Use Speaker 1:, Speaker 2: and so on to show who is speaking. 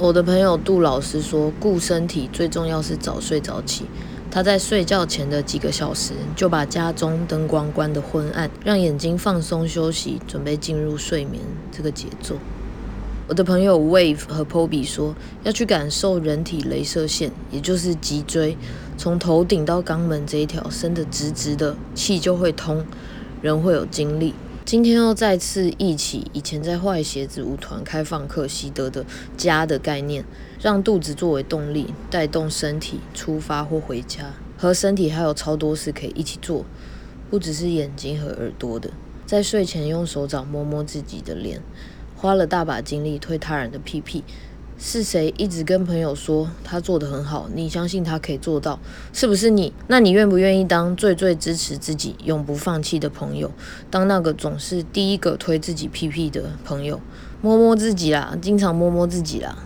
Speaker 1: 我的朋友杜老师说，顾身体最重要是早睡早起。他在睡觉前的几个小时就把家中灯光关得昏暗，让眼睛放松休息，准备进入睡眠这个节奏。我的朋友 Wave 和 Poby 说，要去感受人体镭射线，也就是脊椎，从头顶到肛门这一条伸得直直的，气就会通，人会有精力。今天又再次忆起以前在坏鞋子舞团开放课习得的家的概念，让肚子作为动力，带动身体出发或回家。和身体还有超多事可以一起做，不只是眼睛和耳朵的。在睡前用手掌摸摸自己的脸，花了大把精力推他人的屁屁。是谁一直跟朋友说他做的很好？你相信他可以做到？是不是你？那你愿不愿意当最最支持自己、永不放弃的朋友？当那个总是第一个推自己屁屁的朋友？摸摸自己啦，经常摸摸自己啦。